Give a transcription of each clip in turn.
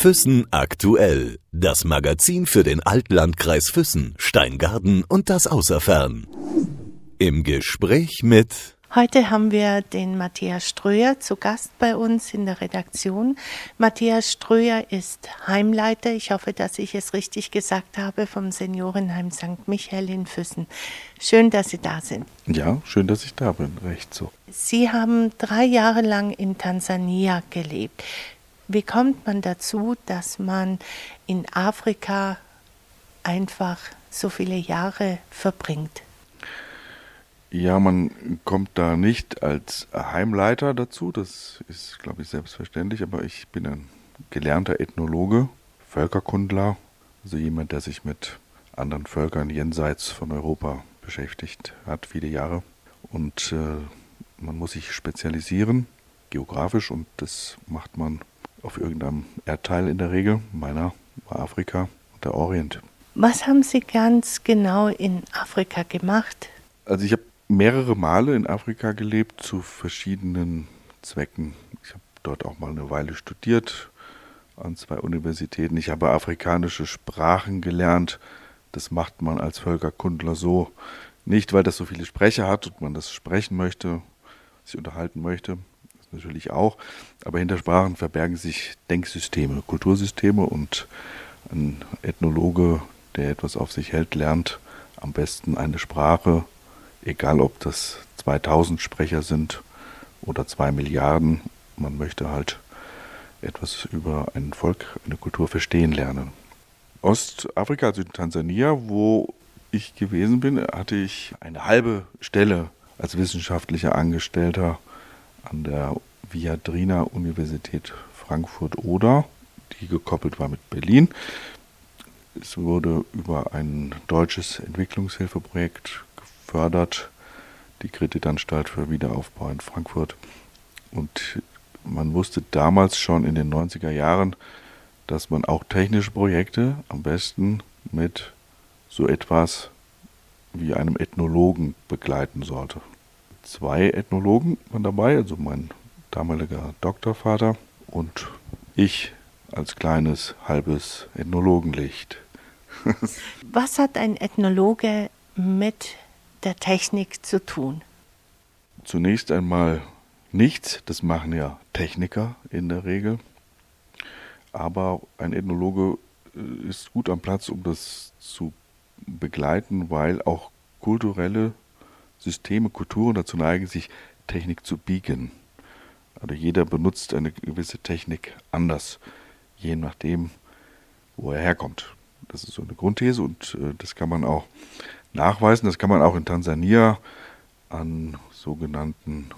Füssen aktuell. Das Magazin für den Altlandkreis Füssen, Steingarten und das Außerfern. Im Gespräch mit Heute haben wir den Matthias Ströer zu Gast bei uns in der Redaktion. Matthias Ströer ist Heimleiter, ich hoffe, dass ich es richtig gesagt habe, vom Seniorenheim St. Michael in Füssen. Schön, dass Sie da sind. Ja, schön, dass ich da bin, recht so. Sie haben drei Jahre lang in Tansania gelebt. Wie kommt man dazu, dass man in Afrika einfach so viele Jahre verbringt? Ja, man kommt da nicht als Heimleiter dazu, das ist, glaube ich, selbstverständlich, aber ich bin ein gelernter Ethnologe, Völkerkundler, also jemand, der sich mit anderen Völkern jenseits von Europa beschäftigt hat, viele Jahre. Und äh, man muss sich spezialisieren, geografisch, und das macht man auf irgendeinem Erdteil in der Regel. Meiner war Afrika und der Orient. Was haben Sie ganz genau in Afrika gemacht? Also ich habe mehrere Male in Afrika gelebt zu verschiedenen Zwecken. Ich habe dort auch mal eine Weile studiert an zwei Universitäten. Ich habe afrikanische Sprachen gelernt. Das macht man als Völkerkundler so nicht, weil das so viele Sprecher hat und man das sprechen möchte, sich unterhalten möchte. Natürlich auch. Aber hinter Sprachen verbergen sich Denksysteme, Kultursysteme und ein Ethnologe, der etwas auf sich hält, lernt am besten eine Sprache egal ob das 2000 Sprecher sind oder 2 Milliarden, man möchte halt etwas über ein Volk, eine Kultur verstehen lernen. Ostafrika, also Tansania, wo ich gewesen bin, hatte ich eine halbe Stelle als wissenschaftlicher Angestellter an der Viadrina Universität Frankfurt-Oder, die gekoppelt war mit Berlin. Es wurde über ein deutsches Entwicklungshilfeprojekt fördert, die Kreditanstalt für Wiederaufbau in Frankfurt. Und man wusste damals schon in den 90er Jahren, dass man auch technische Projekte am besten mit so etwas wie einem Ethnologen begleiten sollte. Zwei Ethnologen waren dabei, also mein damaliger Doktorvater und ich als kleines halbes Ethnologenlicht. Was hat ein Ethnologe mit der Technik zu tun? Zunächst einmal nichts, das machen ja Techniker in der Regel. Aber ein Ethnologe äh, ist gut am Platz, um das zu begleiten, weil auch kulturelle Systeme, Kulturen dazu neigen, sich Technik zu biegen. Also jeder benutzt eine gewisse Technik anders, je nachdem, wo er herkommt. Das ist so eine Grundthese und äh, das kann man auch nachweisen. Das kann man auch in Tansania an sogenannten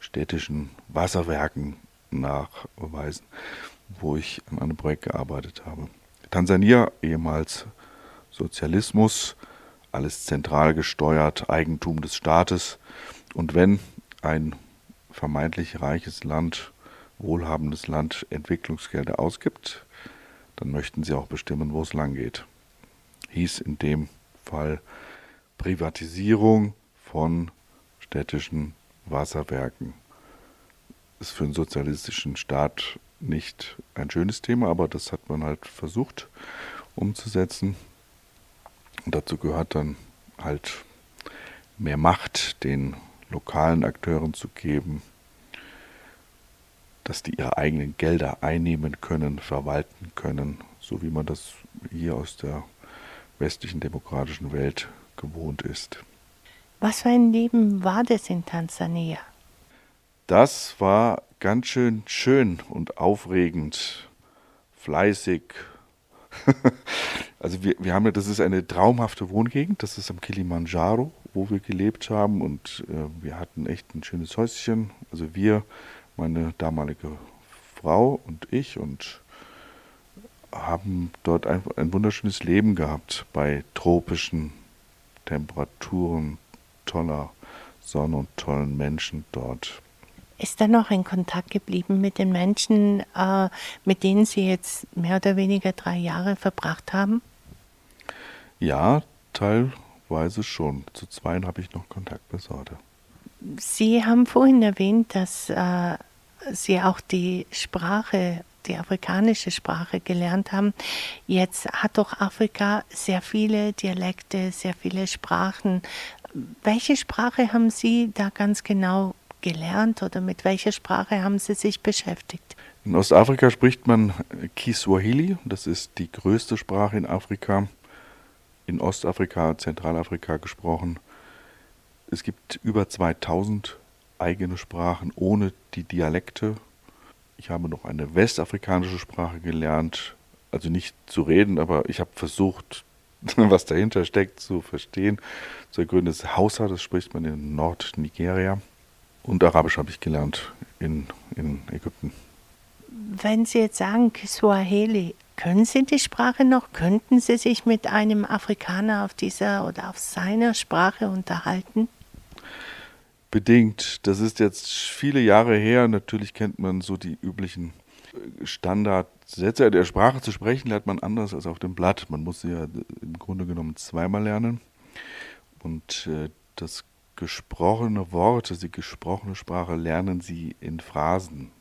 städtischen Wasserwerken nachweisen, wo ich an einem Projekt gearbeitet habe. Tansania, ehemals Sozialismus, alles zentral gesteuert, Eigentum des Staates. Und wenn ein vermeintlich reiches Land, wohlhabendes Land Entwicklungsgelder ausgibt, dann möchten sie auch bestimmen, wo es lang geht. Hieß in dem Fall Privatisierung von städtischen Wasserwerken. Ist für einen sozialistischen Staat nicht ein schönes Thema, aber das hat man halt versucht umzusetzen. Und dazu gehört dann halt mehr Macht den lokalen Akteuren zu geben, dass die ihre eigenen Gelder einnehmen können, verwalten können, so wie man das hier aus der westlichen demokratischen Welt gewohnt ist. Was für ein Leben war das in Tansania? Das war ganz schön schön und aufregend, fleißig. also wir, wir haben ja, das ist eine traumhafte Wohngegend, das ist am Kilimanjaro, wo wir gelebt haben und äh, wir hatten echt ein schönes Häuschen. Also wir, meine damalige Frau und ich und haben dort ein, ein wunderschönes Leben gehabt bei tropischen Temperaturen, toller Sonne und tollen Menschen dort. Ist da noch ein Kontakt geblieben mit den Menschen, äh, mit denen Sie jetzt mehr oder weniger drei Jahre verbracht haben? Ja, teilweise schon. Zu zweien habe ich noch Kontakt bis heute. Sie haben vorhin erwähnt, dass äh, Sie auch die Sprache die afrikanische Sprache gelernt haben. Jetzt hat doch Afrika sehr viele Dialekte, sehr viele Sprachen. Welche Sprache haben Sie da ganz genau gelernt oder mit welcher Sprache haben Sie sich beschäftigt? In Ostafrika spricht man Kiswahili, das ist die größte Sprache in Afrika, in Ostafrika, Zentralafrika gesprochen. Es gibt über 2000 eigene Sprachen ohne die Dialekte. Ich habe noch eine westafrikanische Sprache gelernt, also nicht zu reden, aber ich habe versucht, was dahinter steckt, zu verstehen. Zu ergründen ist Hausa, das spricht man in Nordnigeria. Und Arabisch habe ich gelernt in, in Ägypten. Wenn Sie jetzt sagen Kiswahili, können Sie die Sprache noch? Könnten Sie sich mit einem Afrikaner auf dieser oder auf seiner Sprache unterhalten? Bedingt. Das ist jetzt viele Jahre her. Natürlich kennt man so die üblichen Standardsätze. Der Sprache zu sprechen lernt man anders als auf dem Blatt. Man muss sie ja im Grunde genommen zweimal lernen. Und äh, das gesprochene Wort, also die gesprochene Sprache lernen sie in Phrasen.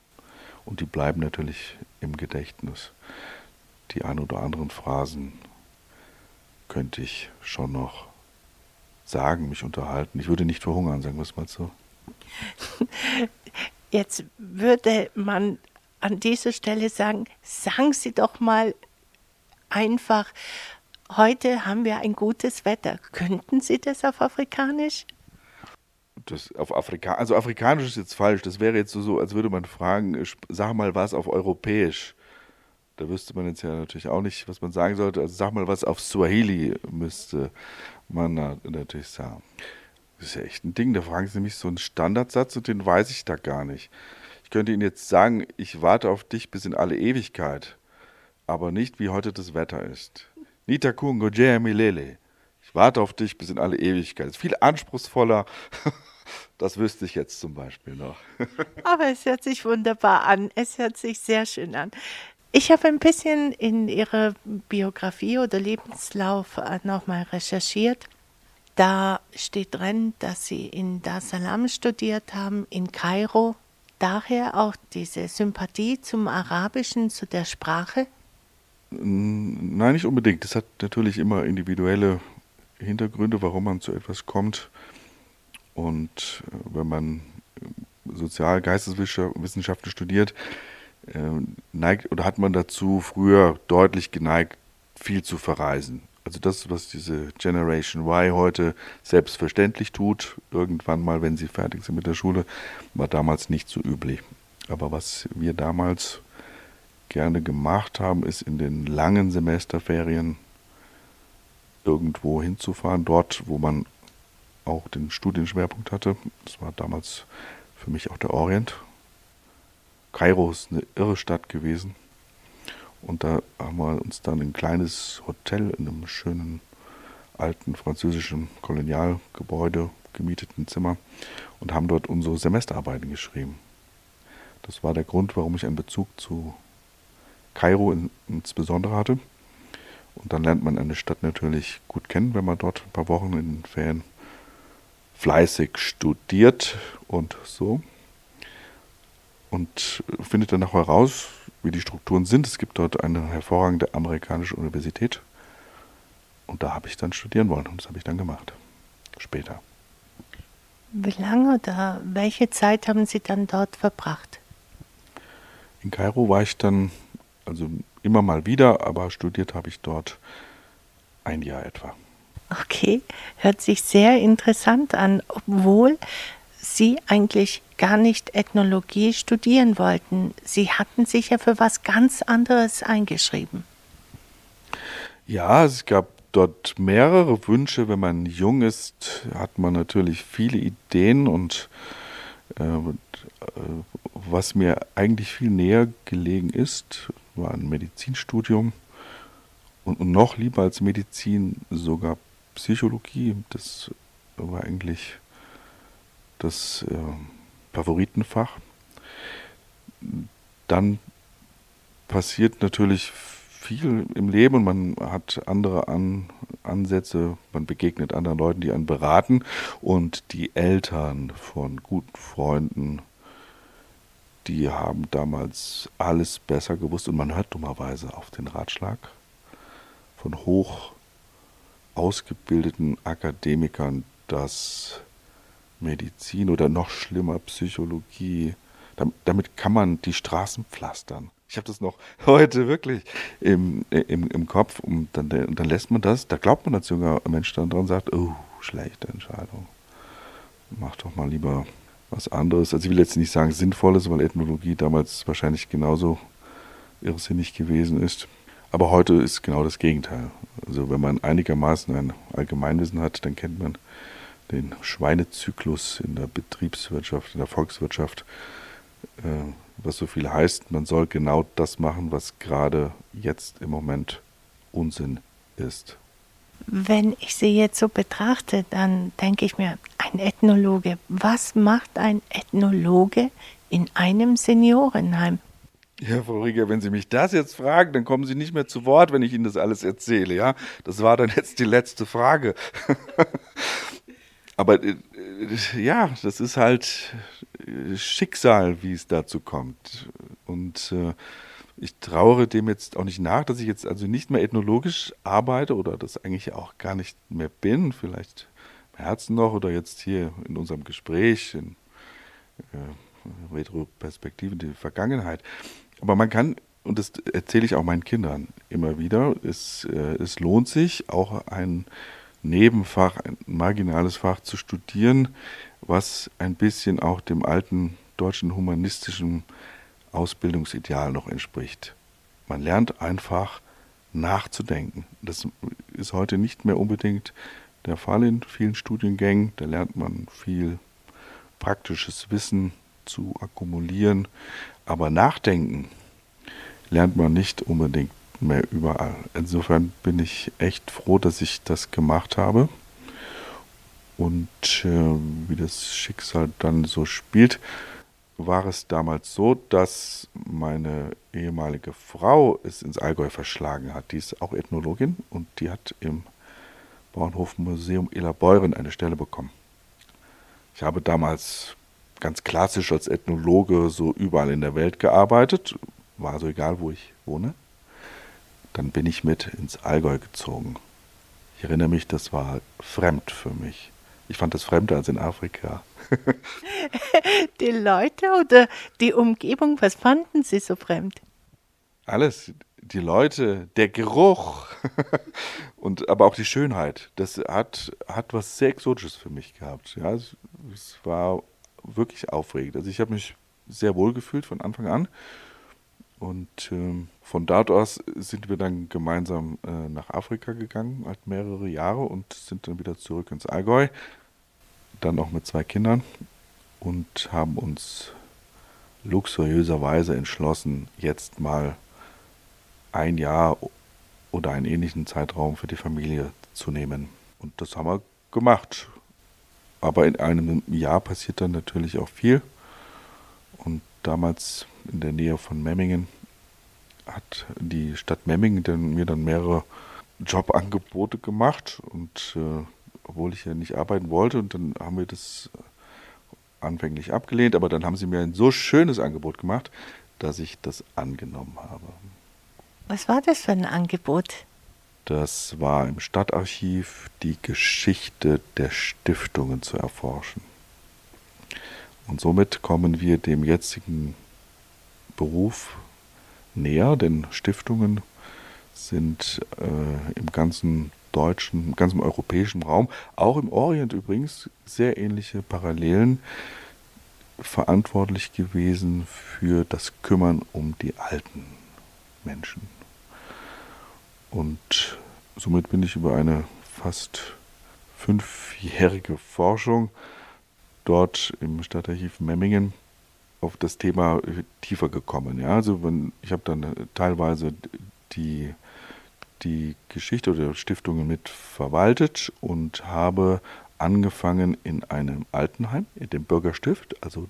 Und die bleiben natürlich im Gedächtnis. Die ein oder anderen Phrasen könnte ich schon noch sagen, mich unterhalten. Ich würde nicht verhungern, sagen wir es mal so. Jetzt würde man an dieser Stelle sagen, sagen Sie doch mal einfach, heute haben wir ein gutes Wetter. Könnten Sie das auf Afrikanisch? Das auf Afrika also Afrikanisch ist jetzt falsch. Das wäre jetzt so, als würde man fragen, sag mal was auf Europäisch. Da wüsste man jetzt ja natürlich auch nicht, was man sagen sollte. Also sag mal was auf Swahili müsste man natürlich sagen. Das ist ja echt ein Ding. Da fragen Sie mich so einen Standardsatz und den weiß ich da gar nicht. Ich könnte Ihnen jetzt sagen, ich warte auf dich bis in alle Ewigkeit, aber nicht wie heute das Wetter ist. Nitakungo Milele. Ich warte auf dich bis in alle Ewigkeit. Das ist viel anspruchsvoller. Das wüsste ich jetzt zum Beispiel noch. Aber es hört sich wunderbar an. Es hört sich sehr schön an. Ich habe ein bisschen in Ihre Biografie oder Lebenslauf äh, nochmal recherchiert. Da steht drin, dass Sie in Dar es Salaam studiert haben, in Kairo. Daher auch diese Sympathie zum Arabischen, zu der Sprache? Nein, nicht unbedingt. Das hat natürlich immer individuelle Hintergründe, warum man zu etwas kommt. Und äh, wenn man Sozial-, Geisteswissenschaften studiert, äh, neigt oder hat man dazu früher deutlich geneigt, viel zu verreisen. Also das, was diese Generation Y heute selbstverständlich tut, irgendwann mal, wenn sie fertig sind mit der Schule, war damals nicht so üblich. Aber was wir damals gerne gemacht haben, ist in den langen Semesterferien irgendwo hinzufahren, dort, wo man auch den Studienschwerpunkt hatte. Das war damals für mich auch der Orient, Kairo ist eine irre Stadt gewesen. Und da haben wir uns dann ein kleines Hotel in einem schönen alten französischen Kolonialgebäude gemieteten Zimmer und haben dort unsere Semesterarbeiten geschrieben. Das war der Grund, warum ich einen Bezug zu Kairo insbesondere hatte. Und dann lernt man eine Stadt natürlich gut kennen, wenn man dort ein paar Wochen in den Ferien fleißig studiert und so und findet dann auch heraus, wie die Strukturen sind. Es gibt dort eine hervorragende amerikanische Universität und da habe ich dann studieren wollen und das habe ich dann gemacht. Später. Wie lange oder welche Zeit haben Sie dann dort verbracht? In Kairo war ich dann, also immer mal wieder, aber studiert habe ich dort ein Jahr etwa. Okay, hört sich sehr interessant an, obwohl Sie eigentlich gar nicht Ethnologie studieren wollten. Sie hatten sich ja für was ganz anderes eingeschrieben. Ja, es gab dort mehrere Wünsche. Wenn man jung ist, hat man natürlich viele Ideen und äh, was mir eigentlich viel näher gelegen ist, war ein Medizinstudium und, und noch lieber als Medizin sogar Psychologie. Das war eigentlich das äh, Favoritenfach. Dann passiert natürlich viel im Leben und man hat andere An Ansätze, man begegnet anderen Leuten, die einen beraten und die Eltern von guten Freunden, die haben damals alles besser gewusst und man hört dummerweise auf den Ratschlag von hoch ausgebildeten Akademikern, dass Medizin oder noch schlimmer Psychologie, damit kann man die Straßen pflastern. Ich habe das noch heute wirklich im, im, im Kopf und dann, dann lässt man das, da glaubt man als junger Mensch dann dran und sagt, oh, schlechte Entscheidung. Mach doch mal lieber was anderes. Also ich will jetzt nicht sagen Sinnvolles, weil Ethnologie damals wahrscheinlich genauso irrsinnig gewesen ist. Aber heute ist genau das Gegenteil. Also wenn man einigermaßen ein Allgemeinwissen hat, dann kennt man den Schweinezyklus in der Betriebswirtschaft, in der Volkswirtschaft, äh, was so viel heißt, man soll genau das machen, was gerade jetzt im Moment Unsinn ist. Wenn ich sie jetzt so betrachte, dann denke ich mir, ein Ethnologe, was macht ein Ethnologe in einem Seniorenheim? Ja, Frau Rieger, wenn Sie mich das jetzt fragen, dann kommen Sie nicht mehr zu Wort, wenn ich Ihnen das alles erzähle, ja? Das war dann jetzt die letzte Frage. Aber äh, ja, das ist halt äh, Schicksal, wie es dazu kommt. Und äh, ich trauere dem jetzt auch nicht nach, dass ich jetzt also nicht mehr ethnologisch arbeite oder das eigentlich auch gar nicht mehr bin, vielleicht im Herzen noch oder jetzt hier in unserem Gespräch, in äh, Retroperspektive, die Vergangenheit. Aber man kann, und das erzähle ich auch meinen Kindern immer wieder, es, äh, es lohnt sich, auch ein Nebenfach, ein marginales Fach zu studieren, was ein bisschen auch dem alten deutschen humanistischen Ausbildungsideal noch entspricht. Man lernt einfach nachzudenken. Das ist heute nicht mehr unbedingt der Fall in vielen Studiengängen. Da lernt man viel praktisches Wissen zu akkumulieren. Aber nachdenken lernt man nicht unbedingt mehr überall. Insofern bin ich echt froh, dass ich das gemacht habe. Und äh, wie das Schicksal dann so spielt, war es damals so, dass meine ehemalige Frau es ins Allgäu verschlagen hat. Die ist auch Ethnologin und die hat im Bauernhofmuseum Elabeuren eine Stelle bekommen. Ich habe damals ganz klassisch als Ethnologe so überall in der Welt gearbeitet, war so egal, wo ich wohne. Dann bin ich mit ins Allgäu gezogen. Ich erinnere mich, das war fremd für mich. Ich fand das fremder als in Afrika. die Leute oder die Umgebung, was fanden Sie so fremd? Alles. Die Leute, der Geruch und aber auch die Schönheit. Das hat, hat was sehr Exotisches für mich gehabt. Ja, es, es war wirklich aufregend. Also ich habe mich sehr wohl gefühlt von Anfang an. Und ähm, von dort aus sind wir dann gemeinsam äh, nach Afrika gegangen, halt mehrere Jahre und sind dann wieder zurück ins Allgäu. Dann auch mit zwei Kindern und haben uns luxuriöserweise entschlossen, jetzt mal ein Jahr oder einen ähnlichen Zeitraum für die Familie zu nehmen. Und das haben wir gemacht. Aber in einem Jahr passiert dann natürlich auch viel. Und damals in der Nähe von Memmingen hat die Stadt Memmingen dann, mir dann mehrere Jobangebote gemacht. Und äh, obwohl ich ja nicht arbeiten wollte, und dann haben wir das anfänglich abgelehnt, aber dann haben sie mir ein so schönes Angebot gemacht, dass ich das angenommen habe. Was war das für ein Angebot? Das war im Stadtarchiv die Geschichte der Stiftungen zu erforschen. Und somit kommen wir dem jetzigen Beruf näher, denn Stiftungen sind äh, im ganzen deutschen, im ganzen europäischen Raum, auch im Orient übrigens, sehr ähnliche Parallelen verantwortlich gewesen für das Kümmern um die alten Menschen. Und somit bin ich über eine fast fünfjährige Forschung dort im Stadtarchiv Memmingen auf das Thema tiefer gekommen. Ja, also wenn, ich habe dann teilweise die, die Geschichte oder Stiftungen mit verwaltet und habe angefangen in einem Altenheim, in dem Bürgerstift, also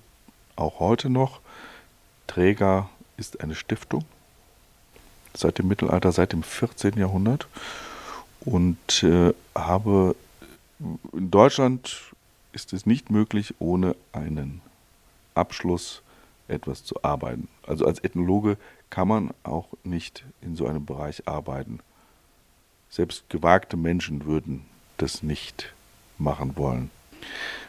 auch heute noch. Träger ist eine Stiftung seit dem Mittelalter, seit dem 14. Jahrhundert und äh, habe in Deutschland ist es nicht möglich, ohne einen Abschluss etwas zu arbeiten. Also als Ethnologe kann man auch nicht in so einem Bereich arbeiten. Selbst gewagte Menschen würden das nicht machen wollen.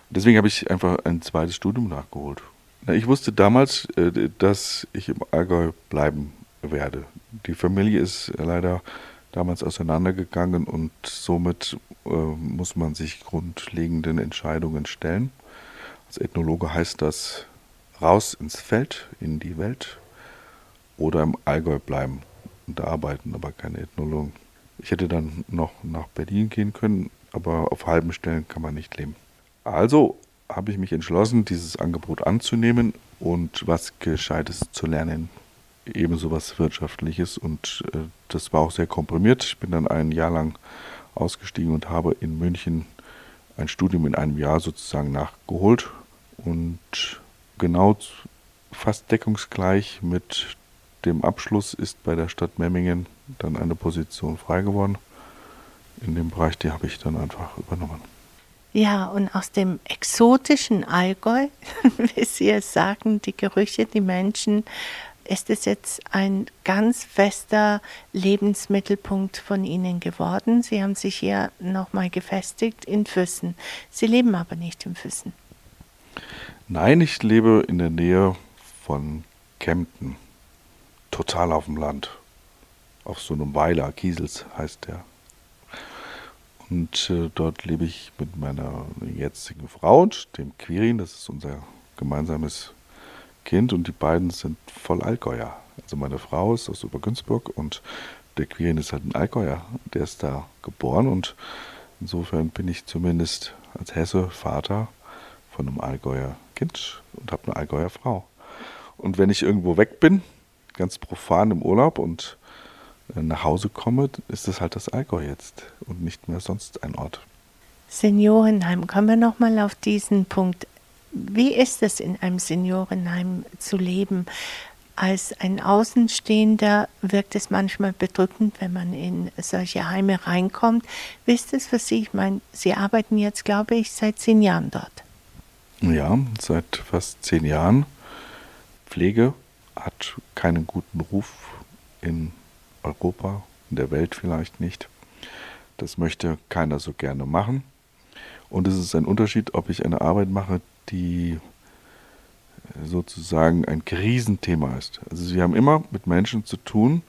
Deswegen habe ich einfach ein zweites Studium nachgeholt. Ich wusste damals, äh, dass ich im Allgäu bleiben werde. Die Familie ist leider damals auseinandergegangen und somit äh, muss man sich grundlegenden Entscheidungen stellen. Als Ethnologe heißt das raus ins Feld, in die Welt oder im Allgäu bleiben und arbeiten, aber keine Ethnologen. Ich hätte dann noch nach Berlin gehen können, aber auf halben Stellen kann man nicht leben. Also habe ich mich entschlossen, dieses Angebot anzunehmen und was Gescheites zu lernen. Ebenso was Wirtschaftliches und äh, das war auch sehr komprimiert. Ich bin dann ein Jahr lang ausgestiegen und habe in München ein Studium in einem Jahr sozusagen nachgeholt und genau fast deckungsgleich mit dem Abschluss ist bei der Stadt Memmingen dann eine Position frei geworden. In dem Bereich, die habe ich dann einfach übernommen. Ja, und aus dem exotischen Allgäu, wie Sie es sagen, die Gerüche, die Menschen, ist es jetzt ein ganz fester Lebensmittelpunkt von Ihnen geworden. Sie haben sich hier nochmal gefestigt in Füssen. Sie leben aber nicht in Füssen. Nein, ich lebe in der Nähe von Kempten. Total auf dem Land. Auf so einem Weiler, Kiesels heißt der. Und äh, dort lebe ich mit meiner jetzigen Frau und dem Quirin, das ist unser gemeinsames Kind und die beiden sind voll Allgäuer. Also meine Frau ist aus Obergünzburg und der Quirin ist halt ein Allgäuer. Der ist da geboren und insofern bin ich zumindest als Hesse Vater von einem Allgäuer Kind und habe eine Allgäuer Frau. Und wenn ich irgendwo weg bin, ganz profan im Urlaub und äh, nach Hause komme, ist das halt das Allgäu jetzt und nicht mehr sonst ein Ort. Seniorenheim, kommen wir nochmal auf diesen Punkt. Wie ist es in einem Seniorenheim zu leben? Als ein Außenstehender wirkt es manchmal bedrückend, wenn man in solche Heime reinkommt. Wie ist es für Sie? Ich meine, Sie arbeiten jetzt, glaube ich, seit zehn Jahren dort. Ja, seit fast zehn Jahren. Pflege hat keinen guten Ruf in Europa, in der Welt vielleicht nicht. Das möchte keiner so gerne machen. Und es ist ein Unterschied, ob ich eine Arbeit mache, die sozusagen ein Krisenthema ist. Also wir haben immer mit Menschen zu tun,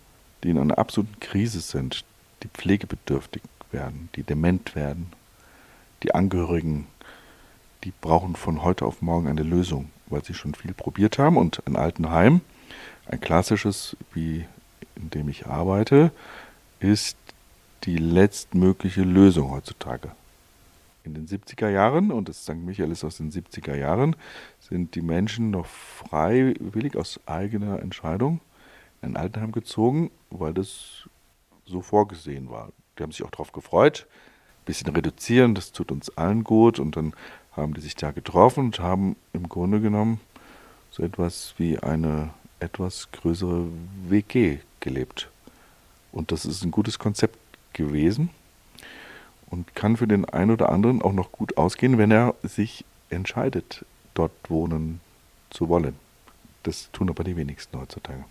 die in einer absoluten Krise sind, die pflegebedürftig werden, die dement werden, die Angehörigen, die brauchen von heute auf morgen eine Lösung, weil sie schon viel probiert haben und ein Altenheim, ein klassisches, wie in dem ich arbeite, ist die letztmögliche Lösung heutzutage. In den 70er Jahren, und das St. Michael ist aus den 70er Jahren, sind die Menschen noch freiwillig aus eigener Entscheidung in ein Altenheim gezogen, weil das so vorgesehen war. Die haben sich auch darauf gefreut. Ein bisschen reduzieren, das tut uns allen gut. Und dann haben die sich da getroffen und haben im Grunde genommen so etwas wie eine etwas größere WG gelebt. Und das ist ein gutes Konzept gewesen und kann für den einen oder anderen auch noch gut ausgehen, wenn er sich entscheidet, dort wohnen zu wollen. Das tun aber die wenigsten heutzutage.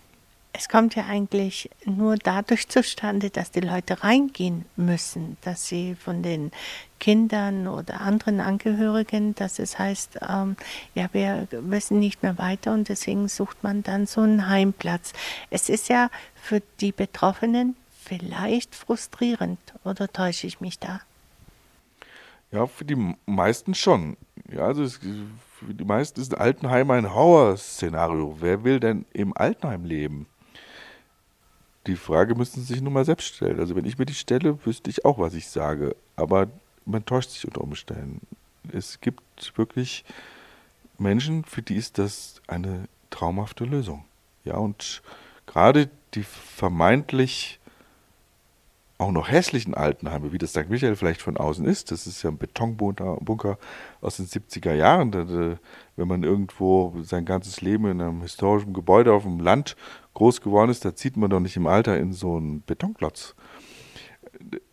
Es kommt ja eigentlich nur dadurch zustande, dass die Leute reingehen müssen, dass sie von den Kindern oder anderen Angehörigen, dass es heißt, ähm, ja, wir wissen nicht mehr weiter und deswegen sucht man dann so einen Heimplatz. Es ist ja für die Betroffenen vielleicht frustrierend, oder täusche ich mich da? Ja, für die meisten schon. Ja, also es, für die meisten ist ein Altenheim ein Horrorszenario. Wer will denn im Altenheim leben? Die Frage müssen Sie sich nur mal selbst stellen. Also wenn ich mir die stelle, wüsste ich auch, was ich sage. Aber man täuscht sich unter Umständen. Es gibt wirklich Menschen, für die ist das eine traumhafte Lösung. Ja, und gerade die vermeintlich auch noch hässlichen Altenheime, wie das St. Michael vielleicht von außen ist, das ist ja ein Betonbunker aus den 70er Jahren, wenn man irgendwo sein ganzes Leben in einem historischen Gebäude auf dem Land groß geworden ist, da zieht man doch nicht im Alter in so einen Betonklotz.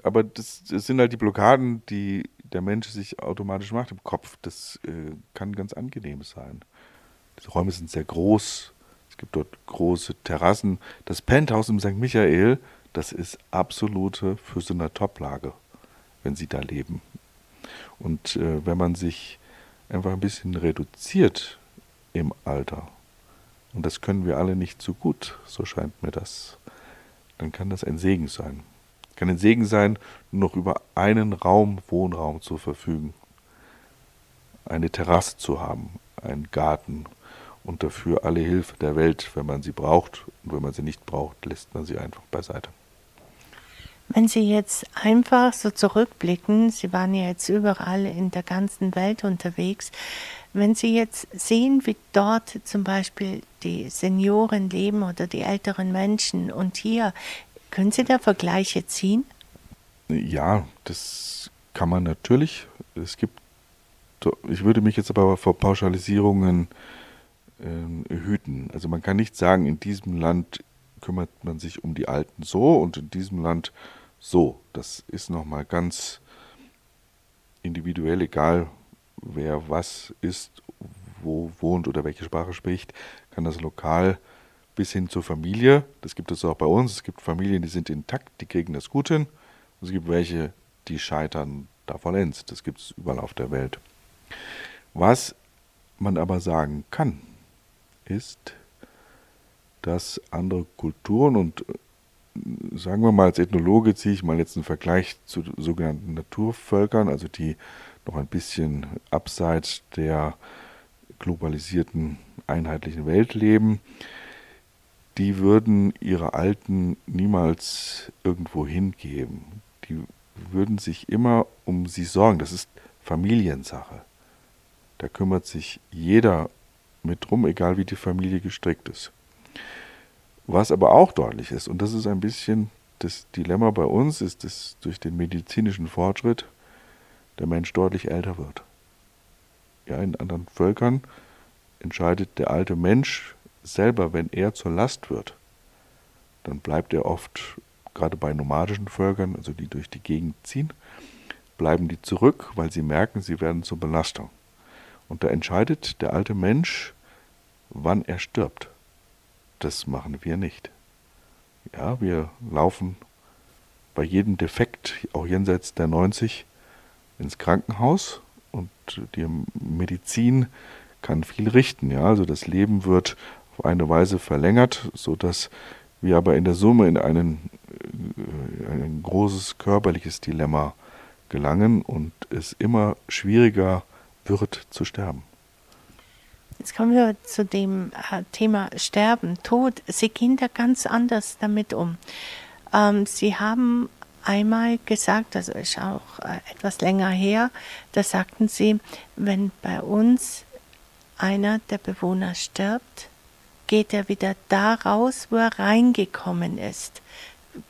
Aber das, das sind halt die Blockaden, die der Mensch sich automatisch macht im Kopf. Das äh, kann ganz angenehm sein. Diese Räume sind sehr groß. Es gibt dort große Terrassen. Das Penthouse im St. Michael, das ist absolute für so eine Toplage, wenn Sie da leben. Und äh, wenn man sich einfach ein bisschen reduziert im Alter, und das können wir alle nicht so gut, so scheint mir das, dann kann das ein Segen sein. Kann ein Segen sein, nur noch über einen Raum, Wohnraum zu verfügen, eine Terrasse zu haben, einen Garten und dafür alle Hilfe der Welt, wenn man sie braucht. Und wenn man sie nicht braucht, lässt man sie einfach beiseite. Wenn Sie jetzt einfach so zurückblicken, Sie waren ja jetzt überall in der ganzen Welt unterwegs, wenn Sie jetzt sehen, wie dort zum Beispiel die Senioren leben oder die älteren Menschen und hier, können Sie da Vergleiche ziehen? Ja, das kann man natürlich. Es gibt, ich würde mich jetzt aber vor Pauschalisierungen äh, hüten. Also man kann nicht sagen, in diesem Land kümmert man sich um die Alten so und in diesem Land so. Das ist nochmal ganz individuell, egal wer was ist, wo wohnt oder welche Sprache spricht, kann das lokal bis hin zur Familie, das gibt es auch bei uns, es gibt Familien, die sind intakt, die kriegen das gut hin, und es gibt welche, die scheitern da vollends, das gibt es überall auf der Welt. Was man aber sagen kann, ist, dass andere Kulturen und sagen wir mal als Ethnologe ziehe ich mal jetzt einen Vergleich zu sogenannten Naturvölkern, also die noch ein bisschen abseits der globalisierten einheitlichen Welt leben, die würden ihre Alten niemals irgendwo hingeben. Die würden sich immer um sie sorgen. Das ist Familiensache. Da kümmert sich jeder mit drum, egal wie die Familie gestrickt ist. Was aber auch deutlich ist, und das ist ein bisschen das Dilemma bei uns, ist, dass durch den medizinischen Fortschritt der Mensch deutlich älter wird. Ja, in anderen Völkern entscheidet der alte Mensch selber, wenn er zur Last wird, dann bleibt er oft, gerade bei nomadischen Völkern, also die durch die Gegend ziehen, bleiben die zurück, weil sie merken, sie werden zur Belastung. Und da entscheidet der alte Mensch, wann er stirbt. Das machen wir nicht. Ja, wir laufen bei jedem Defekt, auch jenseits der 90, ins Krankenhaus und die Medizin kann viel richten. Ja, also das Leben wird auf eine Weise verlängert, sodass wir aber in der Summe in einen, äh, ein großes körperliches Dilemma gelangen und es immer schwieriger wird zu sterben. Jetzt kommen wir zu dem äh, Thema Sterben, Tod. Sie gehen da ganz anders damit um. Ähm, Sie haben einmal gesagt, also ist auch äh, etwas länger her, da sagten Sie, wenn bei uns einer der Bewohner stirbt, geht er wieder da raus, wo er reingekommen ist.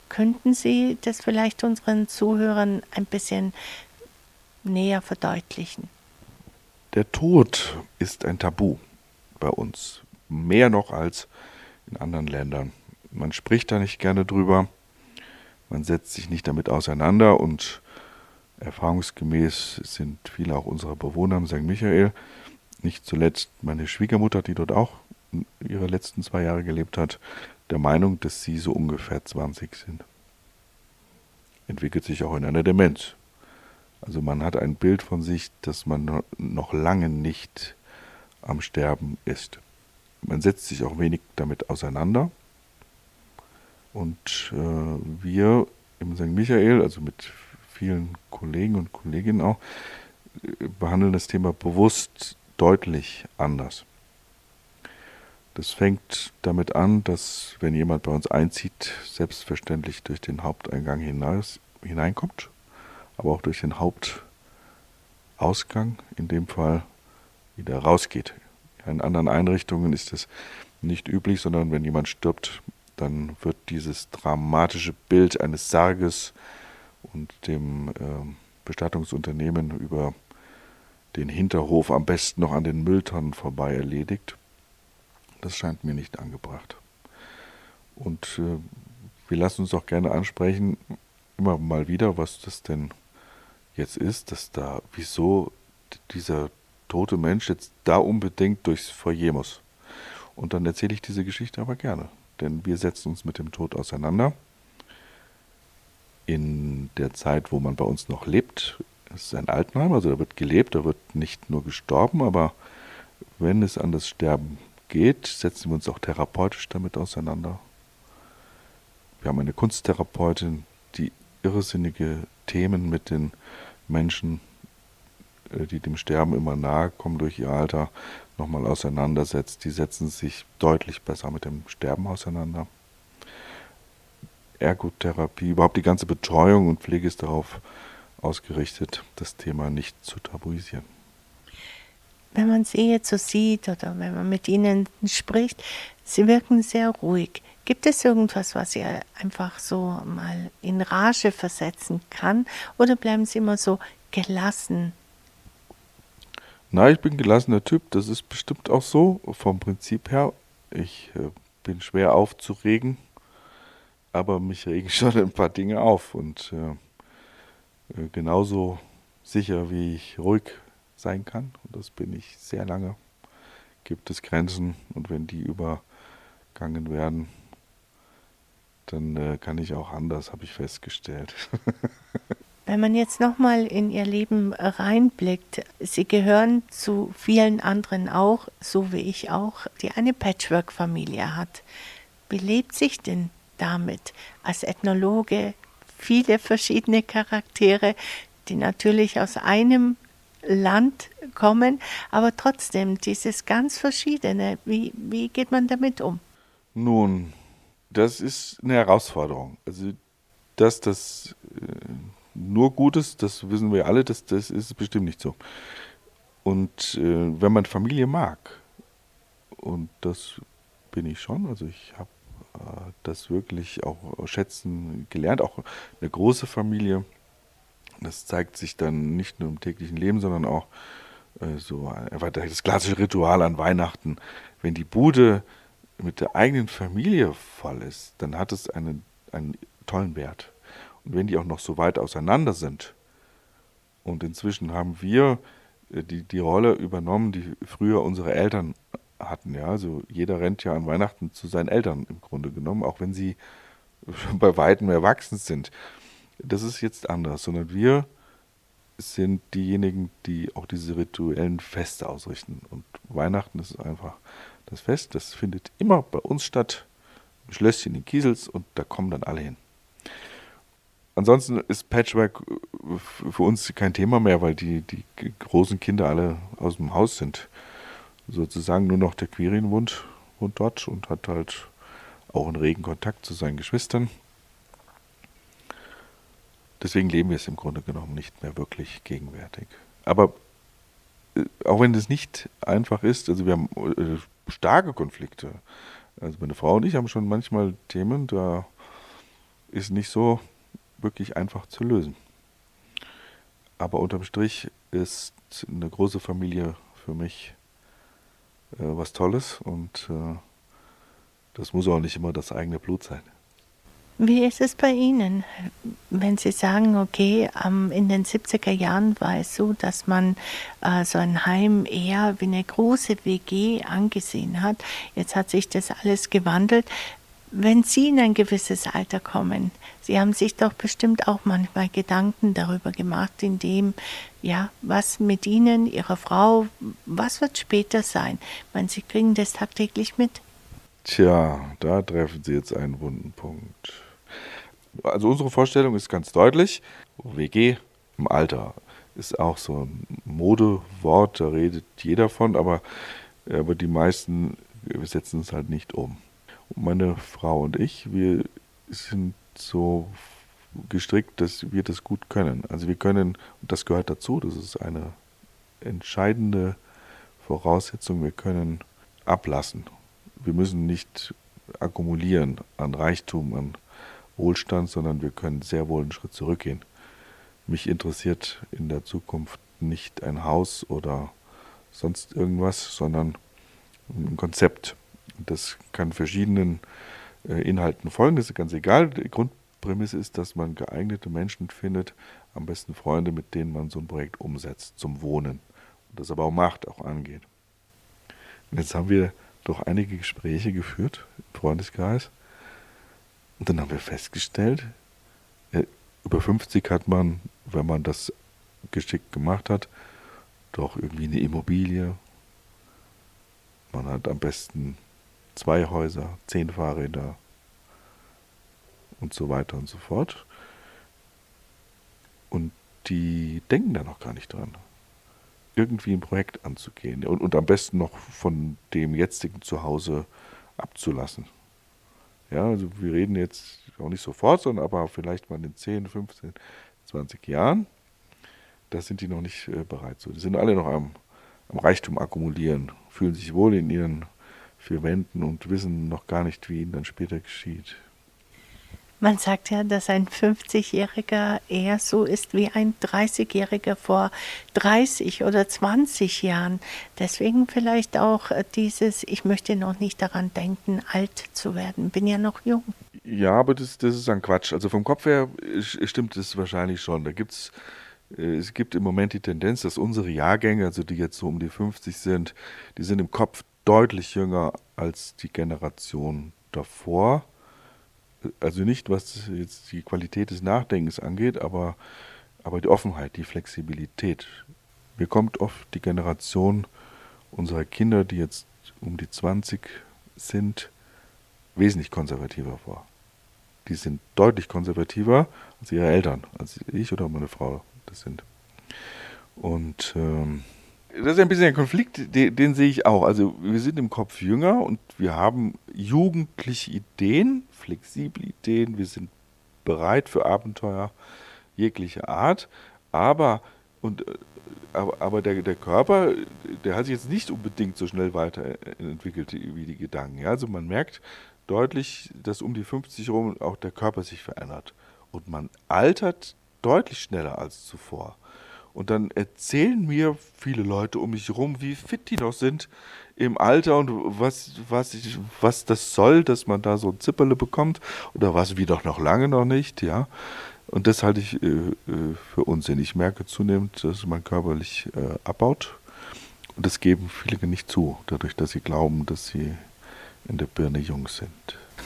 Könnten Sie das vielleicht unseren Zuhörern ein bisschen näher verdeutlichen? Der Tod ist ein Tabu bei uns, mehr noch als in anderen Ländern. Man spricht da nicht gerne drüber, man setzt sich nicht damit auseinander und erfahrungsgemäß sind viele auch unserer Bewohner im St. Michael, nicht zuletzt meine Schwiegermutter, die dort auch ihre letzten zwei Jahre gelebt hat, der Meinung, dass sie so ungefähr 20 sind. Entwickelt sich auch in einer Demenz. Also man hat ein Bild von sich, dass man noch lange nicht am Sterben ist. Man setzt sich auch wenig damit auseinander. Und äh, wir im St. Michael, also mit vielen Kollegen und Kolleginnen auch, äh, behandeln das Thema bewusst deutlich anders. Das fängt damit an, dass wenn jemand bei uns einzieht, selbstverständlich durch den Haupteingang hinaus, hineinkommt, aber auch durch den Hauptausgang, in dem Fall wieder rausgeht. In anderen Einrichtungen ist es nicht üblich, sondern wenn jemand stirbt, dann wird dieses dramatische Bild eines Sarges und dem äh, Bestattungsunternehmen über den Hinterhof am besten noch an den Mülltonnen vorbei erledigt. Das scheint mir nicht angebracht. Und äh, wir lassen uns auch gerne ansprechen, immer mal wieder, was das denn jetzt ist, dass da, wieso dieser tote Mensch jetzt da unbedingt durchs Foyer muss. Und dann erzähle ich diese Geschichte aber gerne, denn wir setzen uns mit dem Tod auseinander. In der Zeit, wo man bei uns noch lebt, es ist ein Altenheim, also da wird gelebt, da wird nicht nur gestorben, aber wenn es an das Sterben geht, setzen wir uns auch therapeutisch damit auseinander. Wir haben eine Kunsttherapeutin, die irrsinnige Themen mit den Menschen, äh, die dem Sterben immer nahe kommen durch ihr Alter, nochmal auseinandersetzt. Die setzen sich deutlich besser mit dem Sterben auseinander. Ergotherapie, überhaupt die ganze Betreuung und Pflege ist darauf ausgerichtet, das Thema nicht zu tabuisieren. Wenn man sie jetzt so sieht oder wenn man mit ihnen spricht, sie wirken sehr ruhig. Gibt es irgendwas, was sie einfach so mal in Rage versetzen kann? Oder bleiben sie immer so gelassen? Na, ich bin gelassener Typ. Das ist bestimmt auch so vom Prinzip her. Ich äh, bin schwer aufzuregen, aber mich regen schon ein paar Dinge auf. Und äh, äh, genauso sicher, wie ich ruhig sein kann, und das bin ich sehr lange, gibt es Grenzen. Und wenn die übergangen werden, dann äh, kann ich auch anders, habe ich festgestellt. Wenn man jetzt nochmal in ihr Leben reinblickt, sie gehören zu vielen anderen auch, so wie ich auch, die eine Patchwork-Familie hat. Wie lebt sich denn damit als Ethnologe viele verschiedene Charaktere, die natürlich aus einem Land kommen, aber trotzdem dieses ganz Verschiedene. Wie, wie geht man damit um? Nun, das ist eine Herausforderung. Also, dass das äh, nur Gutes, das wissen wir alle, das, das ist bestimmt nicht so. Und äh, wenn man Familie mag, und das bin ich schon, also ich habe äh, das wirklich auch schätzen gelernt, auch eine große Familie, das zeigt sich dann nicht nur im täglichen Leben, sondern auch äh, so einfach das klassische Ritual an Weihnachten. Wenn die Bude mit der eigenen Familie voll ist, dann hat es einen, einen tollen Wert. Und wenn die auch noch so weit auseinander sind, und inzwischen haben wir äh, die, die Rolle übernommen, die früher unsere Eltern hatten. Ja? Also jeder rennt ja an Weihnachten zu seinen Eltern im Grunde genommen, auch wenn sie bei weitem erwachsen sind. Das ist jetzt anders, sondern wir sind diejenigen, die auch diese rituellen Feste ausrichten. Und Weihnachten ist einfach das Fest, das findet immer bei uns statt, im Schlösschen in Kiesels und da kommen dann alle hin. Ansonsten ist Patchwork für uns kein Thema mehr, weil die, die großen Kinder alle aus dem Haus sind. Sozusagen nur noch der Quirin wohnt, wohnt dort und hat halt auch einen regen Kontakt zu seinen Geschwistern. Deswegen leben wir es im Grunde genommen nicht mehr wirklich gegenwärtig. Aber äh, auch wenn das nicht einfach ist, also wir haben äh, starke Konflikte. Also meine Frau und ich haben schon manchmal Themen, da ist nicht so wirklich einfach zu lösen. Aber unterm Strich ist eine große Familie für mich äh, was Tolles und äh, das muss auch nicht immer das eigene Blut sein. Wie ist es bei Ihnen, wenn Sie sagen, okay, in den 70er Jahren war es so, dass man äh, so ein Heim eher wie eine große WG angesehen hat. Jetzt hat sich das alles gewandelt. Wenn Sie in ein gewisses Alter kommen, Sie haben sich doch bestimmt auch manchmal Gedanken darüber gemacht, in dem, ja, was mit Ihnen, Ihrer Frau, was wird später sein? Ich meine, Sie kriegen das tagtäglich mit. Tja, da treffen Sie jetzt einen wunden Punkt. Also unsere Vorstellung ist ganz deutlich, WG im Alter ist auch so ein Modewort, da redet jeder von, aber, aber die meisten setzen es halt nicht um. Und meine Frau und ich, wir sind so gestrickt, dass wir das gut können. Also wir können, und das gehört dazu, das ist eine entscheidende Voraussetzung, wir können ablassen. Wir müssen nicht akkumulieren an Reichtum, an Wohlstand, sondern wir können sehr wohl einen Schritt zurückgehen. Mich interessiert in der Zukunft nicht ein Haus oder sonst irgendwas, sondern ein Konzept. Das kann verschiedenen äh, Inhalten folgen, das ist ganz egal. Die Grundprämisse ist, dass man geeignete Menschen findet, am besten Freunde, mit denen man so ein Projekt umsetzt, zum Wohnen. das aber auch macht, auch angeht. Und jetzt haben wir doch einige Gespräche geführt im Freundeskreis. Und dann haben wir festgestellt, über 50 hat man, wenn man das geschickt gemacht hat, doch irgendwie eine Immobilie. Man hat am besten zwei Häuser, zehn Fahrräder und so weiter und so fort. Und die denken da noch gar nicht dran, irgendwie ein Projekt anzugehen und, und am besten noch von dem jetzigen Zuhause abzulassen. Ja, also wir reden jetzt auch nicht sofort, sondern aber vielleicht mal in 10, 15, 20 Jahren. Da sind die noch nicht äh, bereit. Die sind alle noch am, am Reichtum akkumulieren, fühlen sich wohl in ihren vier Wänden und wissen noch gar nicht, wie ihnen dann später geschieht. Man sagt ja, dass ein 50-Jähriger eher so ist wie ein 30-Jähriger vor 30 oder 20 Jahren. Deswegen vielleicht auch dieses, ich möchte noch nicht daran denken, alt zu werden, bin ja noch jung. Ja, aber das, das ist ein Quatsch. Also vom Kopf her stimmt es wahrscheinlich schon. Da gibt's, äh, es gibt im Moment die Tendenz, dass unsere Jahrgänge, also die jetzt so um die 50 sind, die sind im Kopf deutlich jünger als die Generation davor also nicht, was jetzt die Qualität des Nachdenkens angeht, aber, aber die Offenheit, die Flexibilität. Mir kommt oft die Generation unserer Kinder, die jetzt um die 20 sind, wesentlich konservativer vor. Die sind deutlich konservativer als ihre Eltern, als ich oder meine Frau das sind. Und ähm, das ist ein bisschen ein Konflikt, den, den, sehe ich auch. Also wir sind im Kopf jünger und wir haben jugendliche Ideen, flexible Ideen, wir sind bereit für Abenteuer jeglicher Art, aber und äh, aber, aber der, der Körper, der hat sich jetzt nicht unbedingt so schnell weiterentwickelt wie die Gedanken. Ja? Also man merkt deutlich, dass um die 50 rum auch der Körper sich verändert. Und man altert deutlich schneller als zuvor. Und dann erzählen mir viele Leute um mich herum, wie fit die noch sind im Alter und was, was, ich, was das soll, dass man da so ein Zipperle bekommt oder was wie doch noch lange noch nicht, ja. Und das halte ich äh, äh, für Unsinn. Ich merke zunehmend, dass man körperlich äh, abbaut. Und das geben viele nicht zu, dadurch, dass sie glauben, dass sie in der Birne jung sind.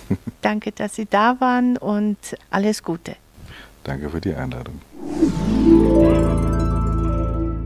Danke, dass Sie da waren und alles Gute. Danke für die Einladung.